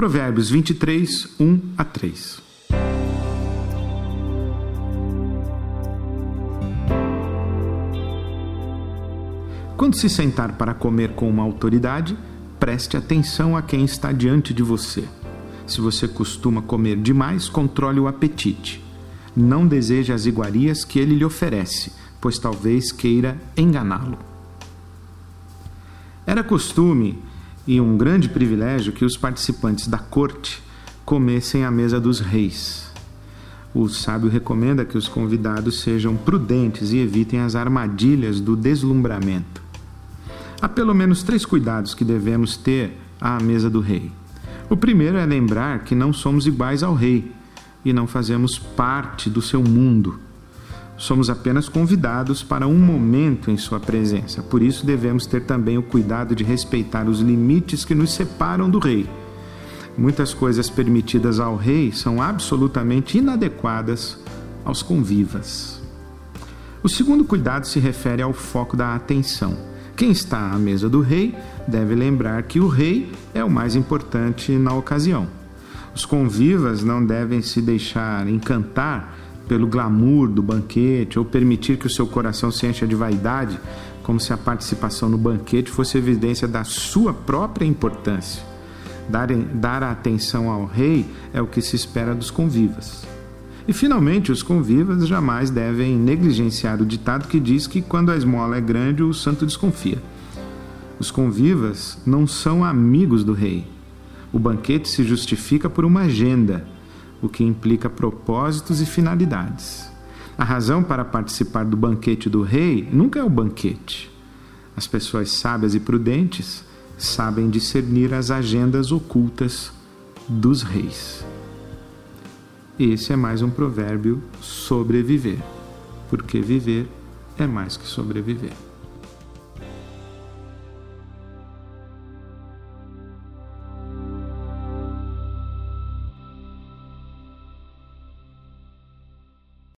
Provérbios 23, 1 a 3. Quando se sentar para comer com uma autoridade, preste atenção a quem está diante de você. Se você costuma comer demais, controle o apetite. Não deseje as iguarias que ele lhe oferece, pois talvez queira enganá-lo. Era costume e um grande privilégio que os participantes da corte comessem à mesa dos reis. O sábio recomenda que os convidados sejam prudentes e evitem as armadilhas do deslumbramento. Há pelo menos três cuidados que devemos ter à mesa do rei. O primeiro é lembrar que não somos iguais ao rei e não fazemos parte do seu mundo. Somos apenas convidados para um momento em sua presença. Por isso devemos ter também o cuidado de respeitar os limites que nos separam do rei. Muitas coisas permitidas ao rei são absolutamente inadequadas aos convivas. O segundo cuidado se refere ao foco da atenção. Quem está à mesa do rei deve lembrar que o rei é o mais importante na ocasião. Os convivas não devem se deixar encantar pelo glamour do banquete ou permitir que o seu coração se encha de vaidade, como se a participação no banquete fosse evidência da sua própria importância. Dar, dar atenção ao rei é o que se espera dos convivas. E finalmente, os convivas jamais devem negligenciar o ditado que diz que quando a esmola é grande, o santo desconfia. Os convivas não são amigos do rei. O banquete se justifica por uma agenda, o que implica propósitos e finalidades. A razão para participar do banquete do rei nunca é o banquete. As pessoas sábias e prudentes sabem discernir as agendas ocultas dos reis. Esse é mais um provérbio sobreviver, porque viver é mais que sobreviver.